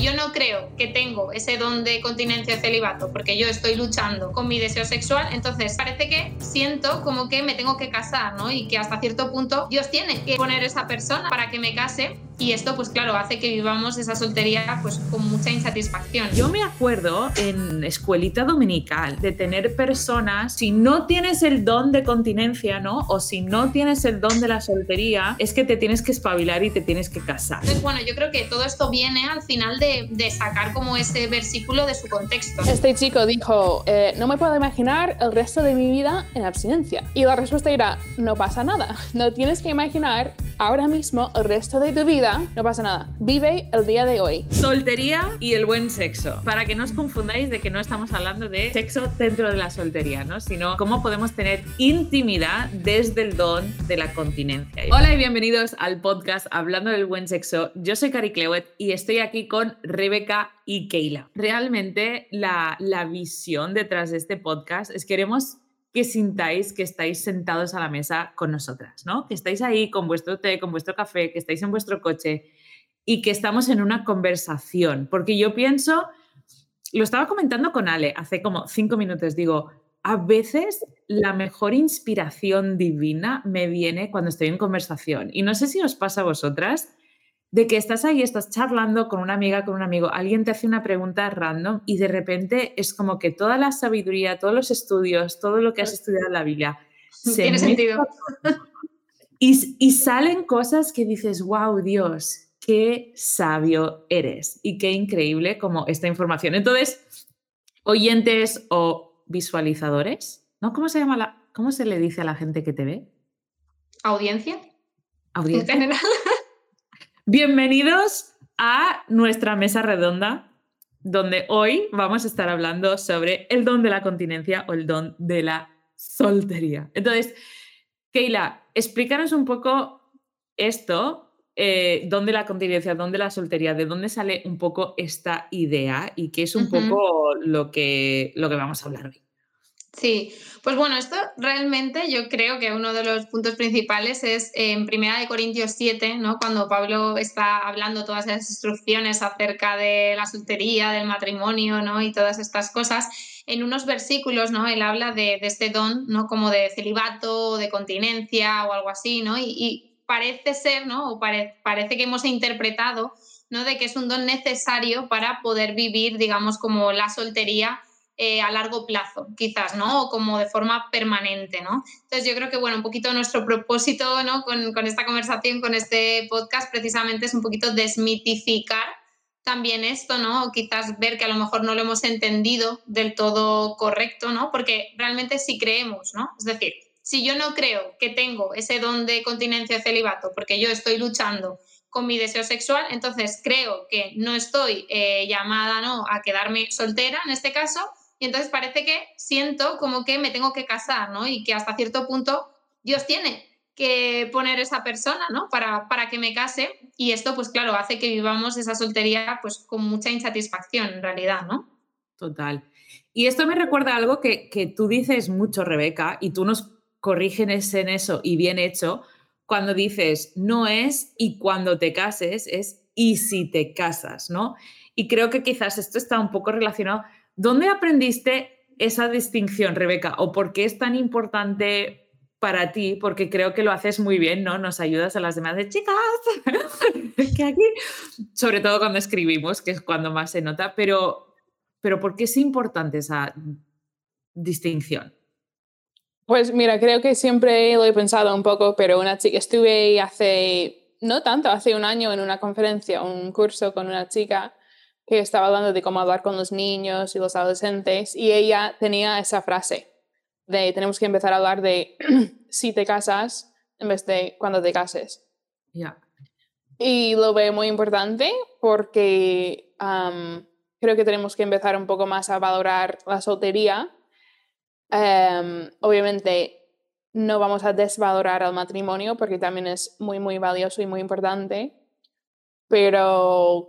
Yo no creo que tengo ese don de continencia celibato porque yo estoy luchando con mi deseo sexual, entonces parece que siento como que me tengo que casar, ¿no? Y que hasta cierto punto Dios tiene que poner esa persona para que me case y esto, pues claro, hace que vivamos esa soltería pues con mucha insatisfacción. Yo me acuerdo en escuelita dominical de tener personas, si no tienes el don de continencia, ¿no? O si no tienes el don de la soltería, es que te tienes que espabilar y te tienes que casar. Entonces, bueno, yo creo que todo esto viene al final de, de sacar como ese versículo de su contexto. Este chico dijo, eh, no me puedo imaginar el resto de mi vida en abstinencia. Y la respuesta era, no pasa nada. No tienes que imaginar ahora mismo el resto de tu vida, no pasa nada. Vive el día de hoy. Soltería y el buen sexo. Para que no os confundáis de que no estamos hablando de sexo dentro de la soltería, ¿no? Sino cómo podemos tener intimidad desde el don de la continencia. Hola y bienvenidos al podcast Hablando del buen sexo. Yo soy Cari Clewet y estoy aquí con Rebeca y Keila. Realmente la, la visión detrás de este podcast es queremos que sintáis que estáis sentados a la mesa con nosotras, ¿no? Que estáis ahí con vuestro té, con vuestro café, que estáis en vuestro coche y que estamos en una conversación. Porque yo pienso, lo estaba comentando con Ale hace como cinco minutos, digo, a veces la mejor inspiración divina me viene cuando estoy en conversación. Y no sé si os pasa a vosotras, de que estás ahí, estás charlando con una amiga, con un amigo, alguien te hace una pregunta random y de repente es como que toda la sabiduría, todos los estudios, todo lo que has estudiado en la Biblia, se tiene sentido. Y, y salen cosas que dices, wow, Dios, qué sabio eres y qué increíble como esta información. Entonces, oyentes o visualizadores, ¿no? ¿Cómo se llama la, cómo se le dice a la gente que te ve? ¿Audiencia? Audiencia. En general. Bienvenidos a nuestra mesa redonda, donde hoy vamos a estar hablando sobre el don de la continencia o el don de la soltería. Entonces, Keila, explícanos un poco esto, eh, don de la continencia, don de la soltería, de dónde sale un poco esta idea y qué es un poco lo que, lo que vamos a hablar hoy. Sí, pues bueno, esto realmente yo creo que uno de los puntos principales es en Primera de Corintios 7, ¿no? Cuando Pablo está hablando todas esas instrucciones acerca de la soltería, del matrimonio, ¿no? Y todas estas cosas. En unos versículos, ¿no? Él habla de, de este don, ¿no? Como de celibato, de continencia o algo así, ¿no? Y, y parece ser, ¿no? O pare- parece que hemos interpretado, ¿no? De que es un don necesario para poder vivir, digamos, como la soltería eh, a largo plazo, quizás, ¿no? O como de forma permanente, ¿no? Entonces yo creo que, bueno, un poquito nuestro propósito, ¿no? Con, con esta conversación, con este podcast, precisamente es un poquito desmitificar también esto, ¿no? O quizás ver que a lo mejor no lo hemos entendido del todo correcto, ¿no? Porque realmente sí creemos, ¿no? Es decir, si yo no creo que tengo ese don de continencia celibato porque yo estoy luchando con mi deseo sexual, entonces creo que no estoy eh, llamada, ¿no? A quedarme soltera en este caso, y entonces parece que siento como que me tengo que casar, ¿no? Y que hasta cierto punto Dios tiene que poner esa persona, ¿no? Para, para que me case. Y esto, pues claro, hace que vivamos esa soltería pues con mucha insatisfacción en realidad, ¿no? Total. Y esto me recuerda a algo que, que tú dices mucho, Rebeca, y tú nos corriges en eso y bien hecho, cuando dices no es y cuando te cases es y si te casas, ¿no? Y creo que quizás esto está un poco relacionado. ¿Dónde aprendiste esa distinción, Rebeca? ¿O por qué es tan importante para ti? Porque creo que lo haces muy bien, ¿no? Nos ayudas a las demás de chicas, que aquí, sobre todo cuando escribimos, que es cuando más se nota, pero, pero ¿por qué es importante esa distinción? Pues mira, creo que siempre lo he pensado un poco, pero una chica, estuve hace, no tanto, hace un año en una conferencia, un curso con una chica que estaba hablando de cómo hablar con los niños y los adolescentes y ella tenía esa frase de tenemos que empezar a hablar de si te casas en vez de cuando te cases. Ya. Y lo veo muy importante porque am, creo que tenemos que empezar un poco más a valorar la soltería. Em, obviamente no vamos a desvalorar al matrimonio porque también es muy, muy valioso y muy importante, pero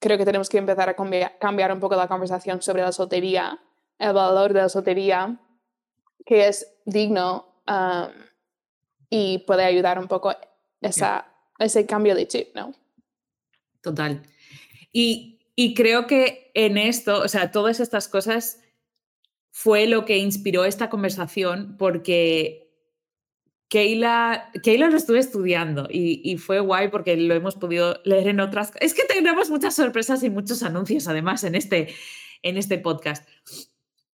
creo que tenemos que empezar a cambiar, cambiar un poco la conversación sobre la soltería, el valor de la soltería, que es digno am, y puede ayudar un poco esa, ese cambio de chip, ¿no? Total. Y, Y creo que en esto, o sea, todas estas cosas fue lo que inspiró esta conversación porque Keila, Keila lo estuve estudiando y, y, fue guay porque lo hemos podido leer en otras... Es que tenemos muchas sorpresas y muchos anuncios además en este, en este podcast.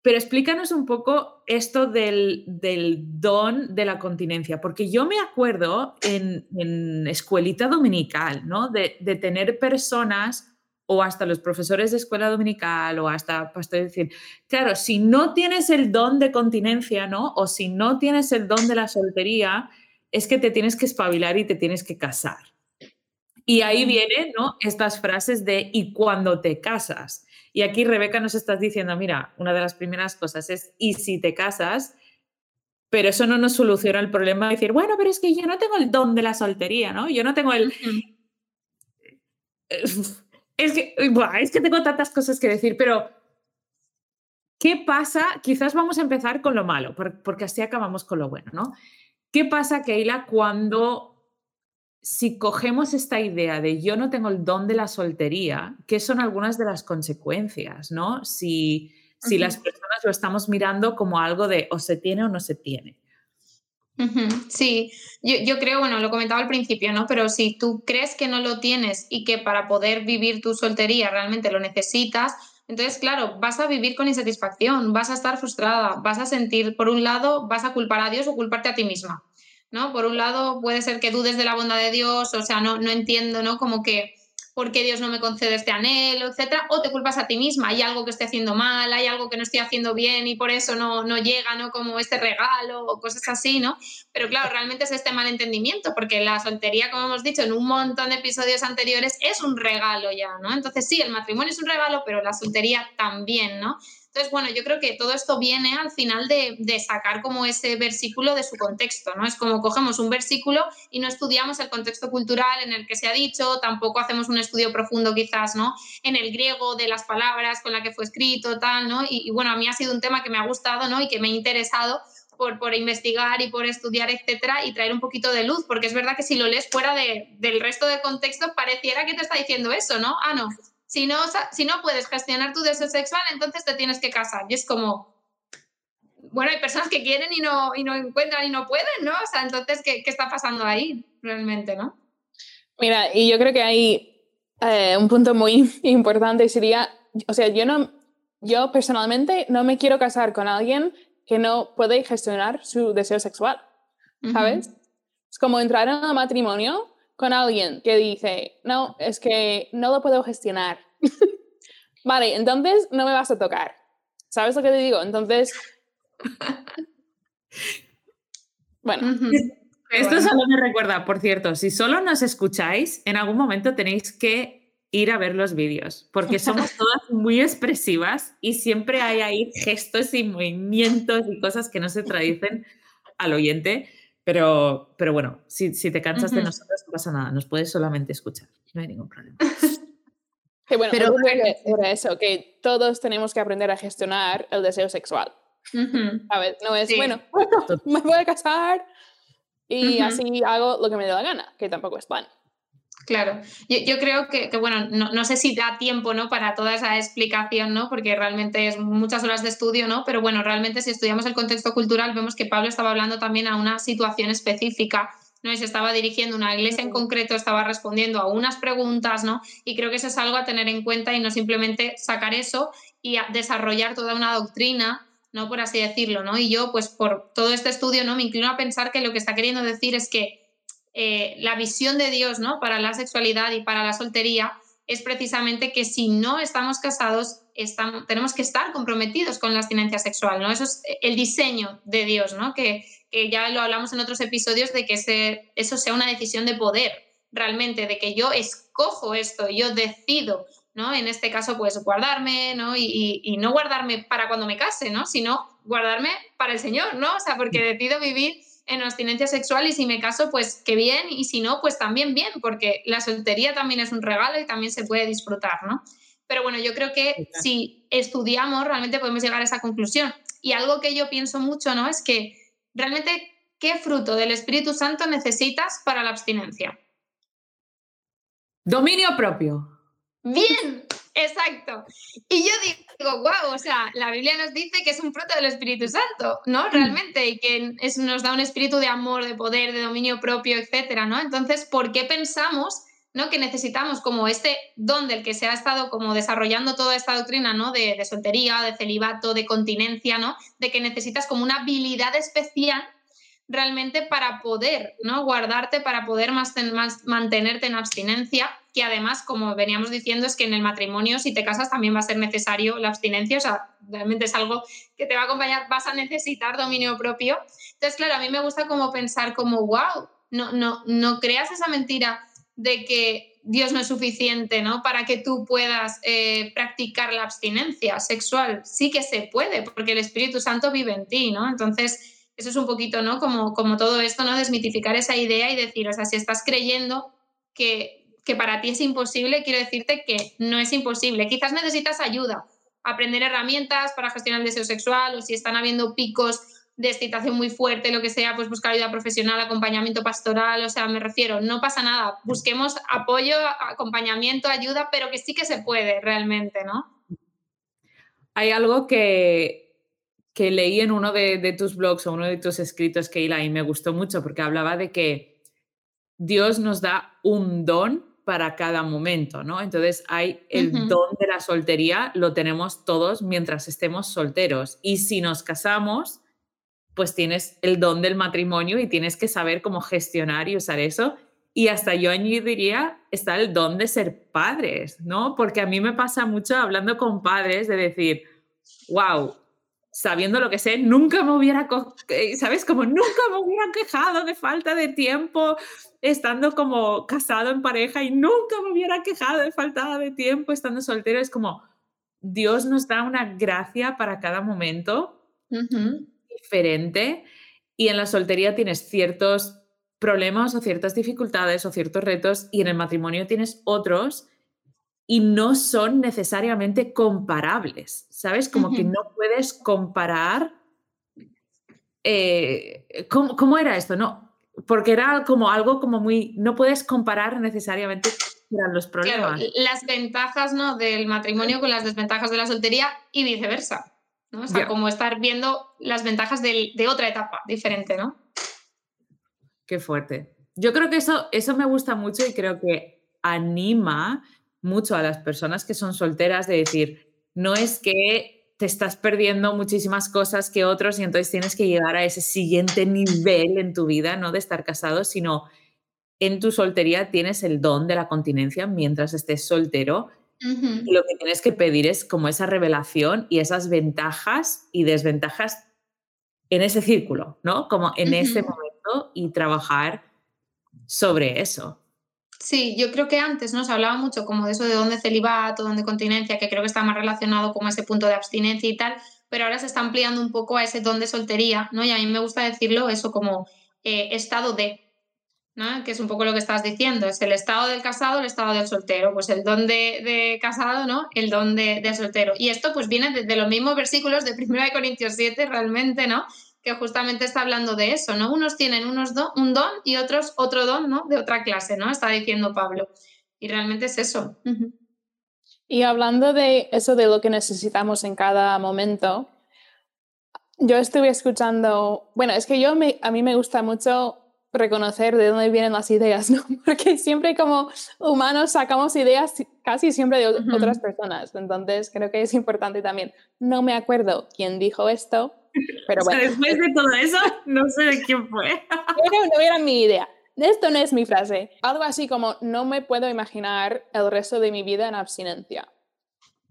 Pero explícanos un poco esto del, del, don de la continencia, porque yo me acuerdo en, en escuelita dominical, ¿no? De, de, tener personas o hasta los profesores de escuela dominical o hasta pastores decir, claro, si no tienes el don de continencia, ¿no? O si no tienes el don de la soltería, es que te tienes que espabilar y te tienes que casar. Y ahí vienen, ¿no? Estas frases de y cuando te casas. Y aquí Rebeca nos estás diciendo, mira, una de las primeras cosas es, ¿y si te casas? Pero eso no nos soluciona el problema de decir, bueno, pero es que yo no tengo el don de la soltería, ¿no? Yo no tengo el... Es que, es que tengo tantas cosas que decir, pero ¿qué pasa? Quizás vamos a empezar con lo malo, porque así acabamos con lo bueno, ¿no? ¿Qué pasa, Keila, cuando si cogemos esta idea de yo no tengo el don de la soltería, ¿qué son algunas de las consecuencias, no? Si, si las personas lo estamos mirando como algo de o se tiene o no se tiene. Sí, yo, yo, creo, bueno, lo comentaba al principio, ¿no? Pero si tú crees que no lo tienes y que para poder vivir tu soltería realmente lo necesitas, entonces, claro, vas a vivir con insatisfacción, vas a estar frustrada, vas a sentir, por un lado, vas a culpar a Dios o culparte a ti misma. ¿no? Por un lado, puede ser que dudes de la bondad de Dios, o sea, no, no entiendo, ¿no? Como que por qué Dios no me concede este anhelo, etcétera, o te culpas a ti misma, hay algo que estoy haciendo mal, hay algo que no estoy haciendo bien y por eso no, no llega, ¿no? Como este regalo o cosas así, ¿no? Pero claro, realmente es este malentendimiento, porque la soltería, como hemos dicho en un montón de episodios anteriores, es un regalo ya, ¿no? Entonces sí, el matrimonio es un regalo, pero la soltería también, ¿no? Entonces, bueno, yo creo que todo esto viene al final de, sacar como ese versículo de su contexto, ¿no? Es como cogemos un versículo y no estudiamos el contexto cultural en el que se ha dicho, tampoco hacemos un estudio profundo quizás, ¿no? En el griego de las palabras con la que fue escrito, tal, ¿no? Y, bueno, a mí ha sido un tema que me ha gustado, ¿no? Y que me ha interesado por, por, investigar y por estudiar, etcétera, y traer un poquito de luz, porque es verdad que si lo lees fuera de, del resto del contexto, pareciera que te está diciendo eso, ¿no? Ah, no, si no, si no puedes gestionar tu deseo sexual, entonces te tienes que casar. Y es como, bueno, hay personas que quieren y no, y no encuentran y no pueden, ¿no? O sea, entonces, ¿qué, qué está pasando ahí realmente, no? Mira, y yo creo que hay eh, un punto muy importante sería, o sea, yo no, yo personalmente no me quiero casar con alguien que no puede gestionar su deseo sexual, ¿sabes? Es como entrar en un matrimonio con alguien que dice, no, es que no lo puedo gestionar. vale, entonces no me vas a tocar. ¿Sabes lo que te digo? Entonces... bueno. Esto solo me recuerda, por cierto, si solo nos escucháis, en algún momento tenéis que ir a ver los vídeos, porque somos todas muy expresivas y siempre hay ahí gestos y movimientos y cosas que no se traducen al oyente. Pero, pero bueno, si, si te cansas de nosotros, no pasa nada, nos puedes solamente escuchar, no hay ningún problema. Que bueno, pero era eso, que todos tenemos que aprender a gestionar el deseo sexual. A ver, no es, bueno, me voy a casar y así hago lo que me dé la gana, que tampoco es plan. Claro, yo, creo que, bueno, no, sé si da tiempo ¿no? para toda esa explicación, ¿no? porque realmente es muchas horas de estudio, ¿no? pero bueno, realmente si estudiamos el contexto cultural vemos que Pablo estaba hablando también a una situación específica ¿no? y se estaba dirigiendo a una iglesia en concreto, estaba respondiendo a unas preguntas, ¿no? y creo que eso es algo a tener en cuenta y no simplemente sacar eso y desarrollar toda una doctrina ¿no? Por así decirlo, ¿no? Y yo, pues por todo este estudio, ¿no? Me inclino a pensar que lo que está queriendo decir es que eh, la visión de Dios ¿no? para la sexualidad y para la soltería es precisamente que si no estamos casados, estamos, tenemos que estar comprometidos con la abstinencia sexual. ¿no? Eso es el diseño de Dios, ¿no? que, que ya lo hablamos en otros episodios, de que eso sea una decisión de poder realmente, de que yo escojo esto, yo decido, ¿no? En este caso, pues guardarme, ¿no? Y, y, no guardarme para cuando me case, ¿no? Sino guardarme para el Señor, ¿no? O sea, porque decido vivir en abstinencia sexual y si me caso, pues qué bien, y si no, pues también bien, porque la soltería también es un regalo y también se puede disfrutar, ¿no? Pero bueno, yo creo que si estudiamos, realmente podemos llegar a esa conclusión. Y algo que yo pienso mucho, ¿no? Es que realmente, ¿qué fruto del Espíritu Santo necesitas para la abstinencia? Dominio propio. Bien, Exacto. Y yo digo, wow, o sea, la Biblia nos dice que es un fruto del Espíritu Santo, ¿no? Mm. Realmente, y que es, nos da un espíritu de amor, de poder, de dominio propio, etcétera, ¿no? Entonces, ¿por qué pensamos ¿no? que necesitamos como este don del que se ha estado como desarrollando toda esta doctrina ¿no? de, de soltería, de celibato, de continencia, ¿no? de que necesitas como una habilidad especial realmente para poder ¿no? guardarte, para poder más, mantenerte en abstinencia, que además, como veníamos diciendo, es que en el matrimonio, si te casas, también va a ser necesario la abstinencia, o sea, realmente es algo que te va a acompañar, vas a necesitar dominio propio. Entonces, claro, a mí me gusta como pensar como, wow, no, no, no creas esa mentira de que Dios no es suficiente, ¿no? Para que tú puedas eh, practicar la abstinencia sexual. Sí que se puede, porque el Espíritu Santo vive en ti, ¿no? Entonces, eso es un poquito, ¿no? Como, como todo esto, ¿no? Desmitificar esa idea y decir, o sea, si estás creyendo que, que para ti es imposible, quiero decirte que no es imposible. Quizás necesitas ayuda, aprender herramientas para gestionar el deseo sexual o si están habiendo picos de excitación muy fuerte, lo que sea, pues buscar ayuda profesional, acompañamiento pastoral, o sea, me refiero, no pasa nada, busquemos apoyo, acompañamiento, ayuda, pero que sí que se puede realmente, ¿no? Hay algo que que leí en uno de, tus blogs o uno de tus escritos, Keila, y me gustó mucho porque hablaba de que Dios nos da un don para cada momento, ¿no? Entonces hay el don de la soltería, lo tenemos todos mientras estemos solteros. Y si nos casamos, pues tienes el don del matrimonio y tienes que saber cómo gestionar y usar eso. Y hasta yo añadiría, está el don de ser padres, ¿no? Porque a mí me pasa mucho hablando con padres de decir, wow, sabiendo lo que sé, nunca me hubiera, eh, ¿sabes? Como nunca me hubiera quejado de falta de tiempo estando como casado en pareja y nunca me hubiera quejado de falta de tiempo estando soltero. Es como Dios nos da una gracia para cada momento diferente y en la soltería tienes ciertos problemas o ciertas dificultades o ciertos retos y en el matrimonio tienes otros y no son necesariamente comparables, ¿sabes? Como que no puedes comparar. Eh, ¿cómo, era esto? No, porque era como algo como muy. No puedes comparar necesariamente los problemas. las ventajas ¿no? del matrimonio con las desventajas de la soltería y viceversa. ¿no? O sea, como estar viendo las ventajas de, de otra etapa diferente, ¿no? Qué fuerte. Yo creo que eso, eso me gusta mucho y creo que anima mucho a las personas que son solteras de decir, no es que te estás perdiendo muchísimas cosas que otros y entonces tienes que llegar a ese siguiente nivel en tu vida, no de estar casado, sino en tu soltería tienes el don de la continencia mientras estés soltero. y lo que tienes que pedir es como esa revelación y esas ventajas y desventajas en ese círculo, ¿no? Como en ese momento y trabajar sobre eso. Sí, yo creo que antes ¿no? se hablaba mucho como de eso de dónde celibato, dónde continencia, que creo que está más relacionado con ese punto de abstinencia y tal, pero ahora se está ampliando un poco a ese don de soltería, ¿no? Y a mí me gusta decirlo eso como eh, estado de, ¿no? Que es un poco lo que estás diciendo, es el estado del casado, el estado del soltero, pues el don de, casado, ¿no? El don de, soltero. Y esto pues viene de, de los mismos versículos de 1 Corintios 7 realmente, ¿no? Que justamente está hablando de eso, ¿no? Unos tienen unos un don y otros otro don, ¿no? De otra clase, ¿no? Está diciendo Pablo. Y realmente es eso. Y hablando de eso de lo que necesitamos en cada momento, yo estuve escuchando, bueno, es que yo me, a mí me gusta mucho reconocer de dónde vienen las ideas, ¿no? Porque siempre como humanos sacamos ideas casi siempre de otras personas. Entonces creo que es importante también. No me acuerdo quién dijo esto, pero bueno. después de todo eso, no sé de quién fue. Pero no era mi idea. Esto no es mi frase. Algo así como, no me puedo imaginar el resto de mi vida en abstinencia.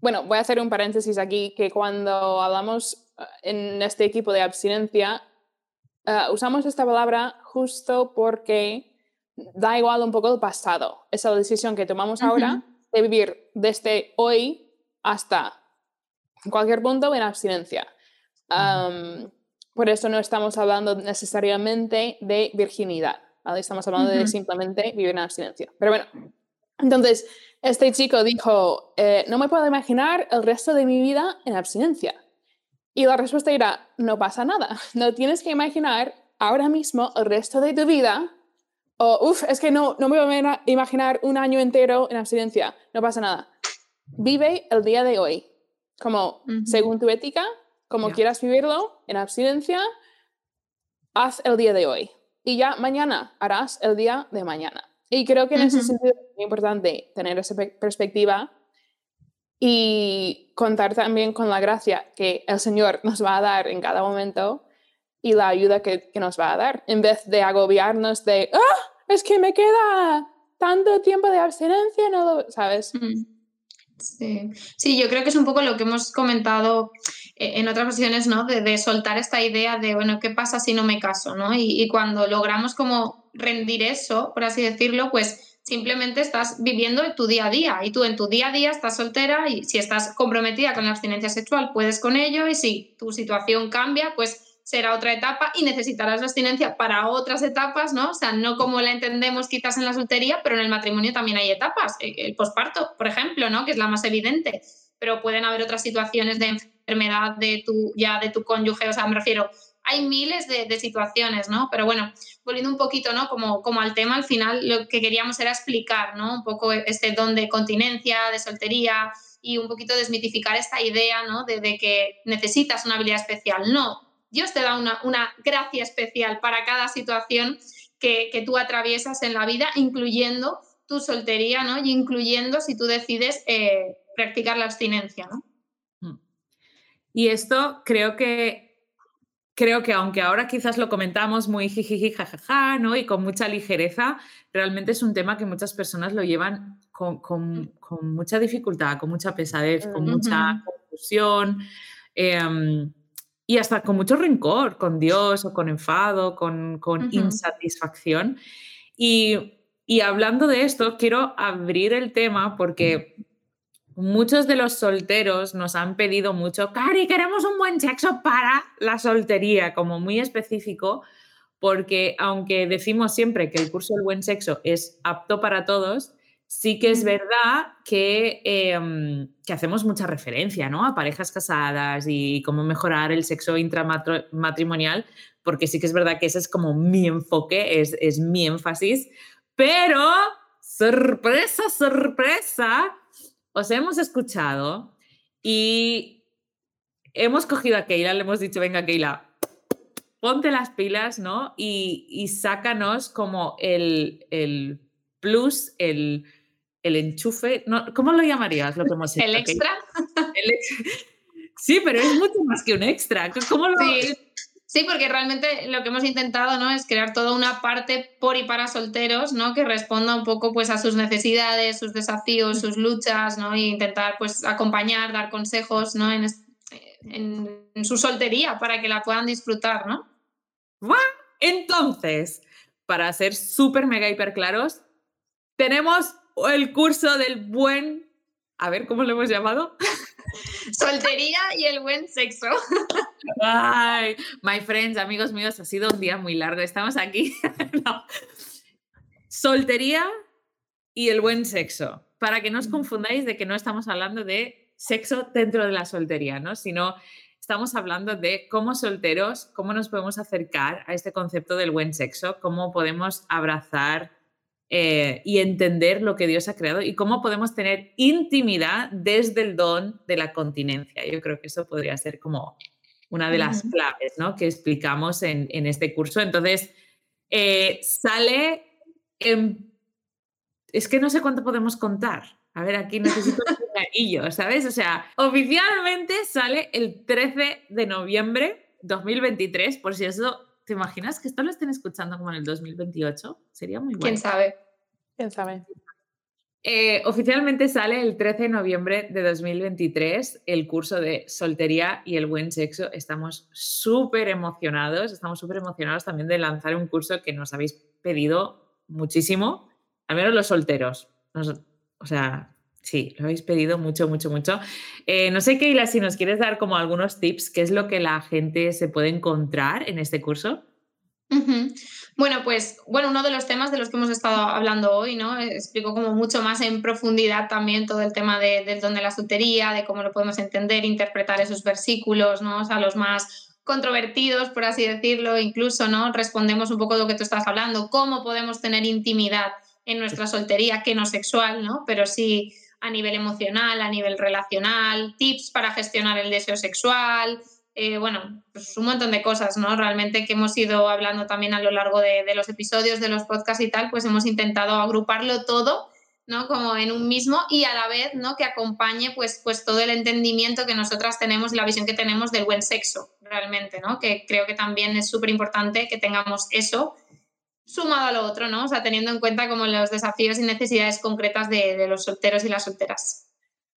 Bueno, voy a hacer un paréntesis aquí, que cuando hablamos eh, en este equipo de abstinencia, eh, usamos esta palabra justo porque da igual un poco el pasado. Esa decisión que tomamos ahora de vivir desde hoy hasta cualquier punto en abstinencia por eso no estamos hablando necesariamente de virginidad, estamos hablando de simplemente vivir en abstinencia. Pero bueno, entonces este chico dijo, eh, no me puedo imaginar el resto de mi vida en abstinencia. Y la respuesta era, no pasa nada, no tienes que imaginar ahora mismo el resto de tu vida. O, uff, es que no, no me voy a imaginar un año entero en abstinencia, no pasa nada. vive el día de hoy, como según tu ética, como quieras vivirlo, en abstinencia, haz el día de hoy. Y ya mañana harás el día de mañana. Y creo que en ese sentido es muy importante tener esa perspectiva y contar también con la gracia que el Señor nos va a dar en cada momento y la ayuda que, que nos va a dar, en vez de agobiarnos de, ¡ah! Es que me queda tanto tiempo de abstinencia, no ¿sabes? Sí. sí, yo creo que es un poco lo que hemos comentado en otras ocasiones, ¿no? De, soltar esta idea de, bueno, ¿qué pasa si no me caso? ¿no? Y, y, cuando logramos como rendir eso, por así decirlo, pues simplemente estás viviendo tu día a día y tú en tu día a día estás soltera y si estás comprometida con la abstinencia sexual, puedes con ello y si tu situación cambia, pues será otra etapa y necesitarás la abstinencia para otras etapas, ¿no? O sea, no como la entendemos quizás en la soltería, pero en el matrimonio también hay etapas. Eh, el posparto, por ejemplo, ¿no? Que es la más evidente, pero pueden haber otras situaciones de enfermedad de tu, ya de tu cónyuge, o sea, me refiero, hay miles de, situaciones, ¿no? Pero bueno, volviendo un poquito, ¿no? Como, como al tema, al final lo que queríamos era explicar, ¿no? Un poco este don de continencia, de soltería y un poquito desmitificar esta idea, ¿no? De, de que necesitas una habilidad especial. No, Dios te da una, gracia especial para cada situación que, tú atraviesas en la vida, incluyendo tu soltería, ¿no? Y incluyendo si tú decides eh, practicar la abstinencia, ¿no? Y esto creo que, creo que aunque ahora quizás lo comentamos muy jijiji, jajaja, ¿no? Y con mucha ligereza, realmente es un tema que muchas personas lo llevan con, mucha dificultad, con mucha pesadez, con mucha confusión. Em, y hasta con mucho rencor con Dios o con enfado, con, insatisfacción. Y, hablando de esto, quiero abrir el tema porque muchos de los solteros nos han pedido mucho, Cari, queremos un buen sexo para la soltería, como muy específico, porque aunque decimos siempre que el curso del buen sexo es apto para todos, sí que es verdad em, que, hacemos mucha referencia ¿no? a parejas casadas y cómo mejorar el sexo intramatrimonial, porque sí que es verdad que ese es como mi enfoque, es, es mi énfasis, pero sorpresa, sorpresa, os hemos escuchado y hemos cogido a Keila, le hemos dicho, venga Keila, ponte las pilas, ¿no? Y, y sácanos como el, el plus, el, el enchufe, no, ¿cómo lo llamarías? Lo que hemos ¿El extra? sí, pero es mucho más que un extra. ¿Cómo lo... Sí. Porque realmente lo que hemos intentado ¿no? es crear toda una parte por y para solteros ¿no? que responda un poco pues, a sus necesidades, sus desafíos, sus luchas, ¿no? e intentar pues, acompañar, dar consejos ¿no? en, en, su soltería para que la puedan disfrutar. ¿no? Entonces, para ser súper mega hiper claros, tenemos el curso del buen, a ver, ¿cómo lo hemos llamado? Soltería y el buen sexo. Ay, my friends, amigos míos, ha sido un día muy largo. Estamos aquí. Soltería y el buen sexo. Para que no os confundáis de que no estamos hablando de sexo dentro de la soltería, ¿no? Sino estamos hablando de cómo solteros, cómo nos podemos acercar a este concepto del buen sexo, cómo podemos abrazar eh, y entender lo que Dios ha creado y cómo podemos tener intimidad desde el don de la continencia. Yo creo que eso podría ser como una de las claves ¿no? que explicamos en, este curso. Entonces, eh, sale en... Es que no sé cuánto podemos contar. A ver, aquí necesito un anillo, ¿sabes? O sea, oficialmente sale el 13 de noviembre 2023, por si eso ¿Te imaginas que esto lo estén escuchando como en el 2028? Sería muy bueno. ¿Quién sabe? ¿Quién sabe? Eh, oficialmente sale el 13 de noviembre de 2023 el curso de soltería y el buen sexo. Estamos súper emocionados, estamos súper emocionados también de lanzar un curso que nos habéis pedido muchísimo, al menos los solteros. o sea, Sí, lo habéis pedido mucho, mucho, mucho. Eh, no sé, Keila, si nos quieres dar como algunos tips, ¿qué es lo que la gente se puede encontrar en este curso? Bueno, pues bueno, uno de los temas de los que hemos estado hablando hoy, ¿no? Explico como mucho más en profundidad también todo el tema de, del don de la soltería, de cómo lo podemos entender, interpretar esos versículos, ¿no? O sea, los más controvertidos, por así decirlo, incluso, ¿no? Respondemos un poco de lo que tú estás hablando, cómo podemos tener intimidad en nuestra soltería, que no sexual, ¿no? Pero sí a nivel emocional, a nivel relacional, tips para gestionar el deseo sexual, eh, bueno, pues un montón de cosas, ¿no? Realmente que hemos ido hablando también a lo largo de, los episodios, de los podcasts y tal, pues hemos intentado agruparlo todo, ¿no? Como en un mismo y a la vez, ¿no? Que acompañe pues, pues todo el entendimiento que nosotras tenemos y la visión que tenemos del buen sexo, realmente, ¿no? Que creo que también es súper importante que tengamos eso sumado a lo otro, ¿no? O sea, teniendo en cuenta como los desafíos y necesidades concretas de, de los solteros y las solteras.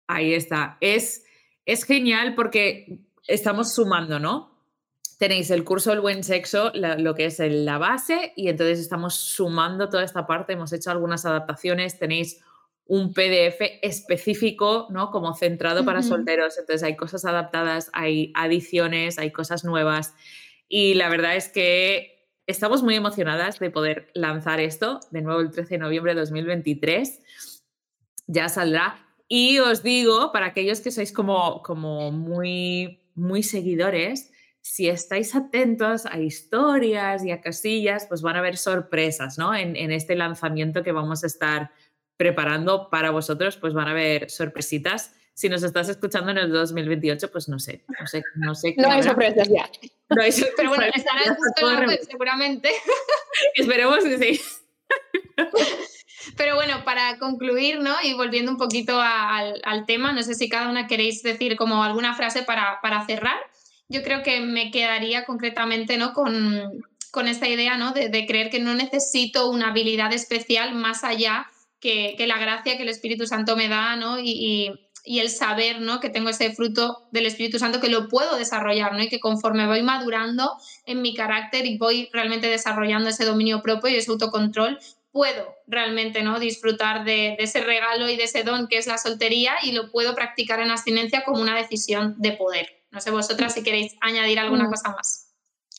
Ahí está. Es, es genial porque estamos sumando, ¿no? Tenéis el curso del buen sexo, lo que es la base, y entonces estamos sumando toda esta parte. Hemos hecho algunas adaptaciones. Tenéis un PDF específico, ¿no? Como centrado para solteros. Entonces hay cosas adaptadas, hay adiciones, hay cosas nuevas. Y la verdad es que estamos muy emocionadas de poder lanzar esto, de nuevo el 13 de noviembre de 2023. Ya saldrá. Y os digo, para aquellos que sois como, como muy, muy seguidores, si estáis atentos a historias y a casillas, pues van a haber sorpresas, ¿no? En, en este lanzamiento que vamos a estar preparando para vosotros, pues van a haber sorpresitas si nos estás escuchando en el 2028, pues no sé, no sé, no sé. no hay sorpresas ya. Pero bueno, estará en web seguramente. Esperemos que sí. Pero bueno, para concluir, ¿no? Y volviendo un poquito al, al, tema, no sé si cada una queréis decir como alguna frase para, para cerrar. Yo creo que me quedaría concretamente, ¿no? Con, con esta idea, ¿no? De, de, creer que no necesito una habilidad especial más allá que, que la gracia que el Espíritu Santo me da, ¿no? Y, y, y el saber ¿no? que tengo ese fruto del Espíritu Santo que lo puedo desarrollar ¿no? y que conforme voy madurando en mi carácter y voy realmente desarrollando ese dominio propio y ese autocontrol, puedo realmente ¿no? disfrutar de, de, ese regalo y de ese don que es la soltería y lo puedo practicar en abstinencia como una decisión de poder. No sé vosotras si queréis añadir alguna mm. cosa más.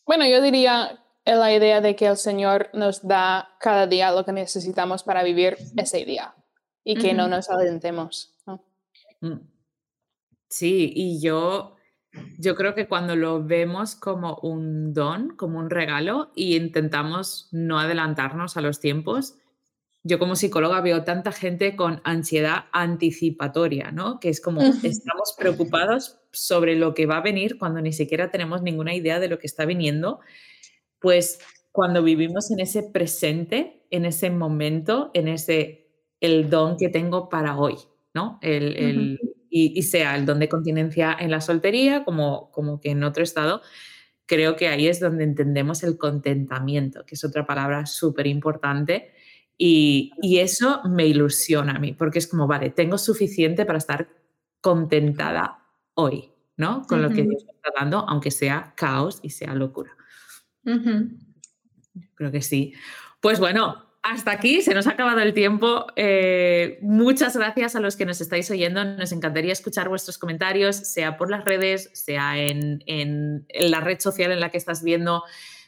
Bueno, yo diría la idea de que el Señor nos da cada día lo que necesitamos para vivir ese día y que uh -huh. no nos alentemos. Mm. Sí, y yo, yo creo que cuando lo vemos como un don, como un regalo, y intentamos no adelantarnos a los tiempos, yo como psicóloga veo tanta gente con ansiedad anticipatoria, ¿no? Que es como estamos preocupados sobre lo que va a venir cuando ni siquiera tenemos ninguna idea de lo que está viniendo. Pues cuando vivimos en ese presente, en ese momento, en ese el don que tengo para hoy, ¿no? El, el, uh -huh. y, y, sea el don de continencia en la soltería como, como que en otro estado, creo que ahí es donde entendemos el contentamiento, que es otra palabra súper importante. Y, y, eso me ilusiona a mí, porque es como, vale, tengo suficiente para estar contentada hoy, ¿no? Con uh -huh. lo que Dios me está dando, aunque sea caos y sea locura. Uh -huh. Creo que sí. Pues bueno, hasta aquí se nos ha acabado el tiempo. Eh, muchas gracias a los que nos estáis oyendo. Nos encantaría escuchar vuestros comentarios, sea por las redes, sea en, la red social en la que estás viendo.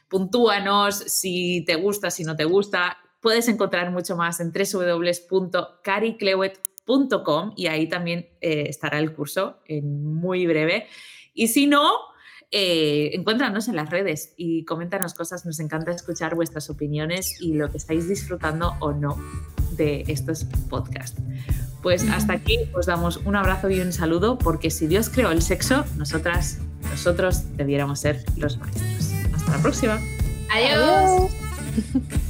Puntúanos si te gusta, si no te gusta. Puedes encontrar mucho más en www.cariclewet.com y ahí también eh, estará el curso en muy breve. Y si no, eh, encuéntranos en las redes y coméntanos cosas. Nos encanta escuchar vuestras opiniones y lo que estáis disfrutando o no de estos podcasts. Pues hasta aquí os damos un abrazo y un saludo porque si Dios creó el sexo, nosotras, nosotros debiéramos ser los maestros. Hasta la próxima. Adiós. Adiós.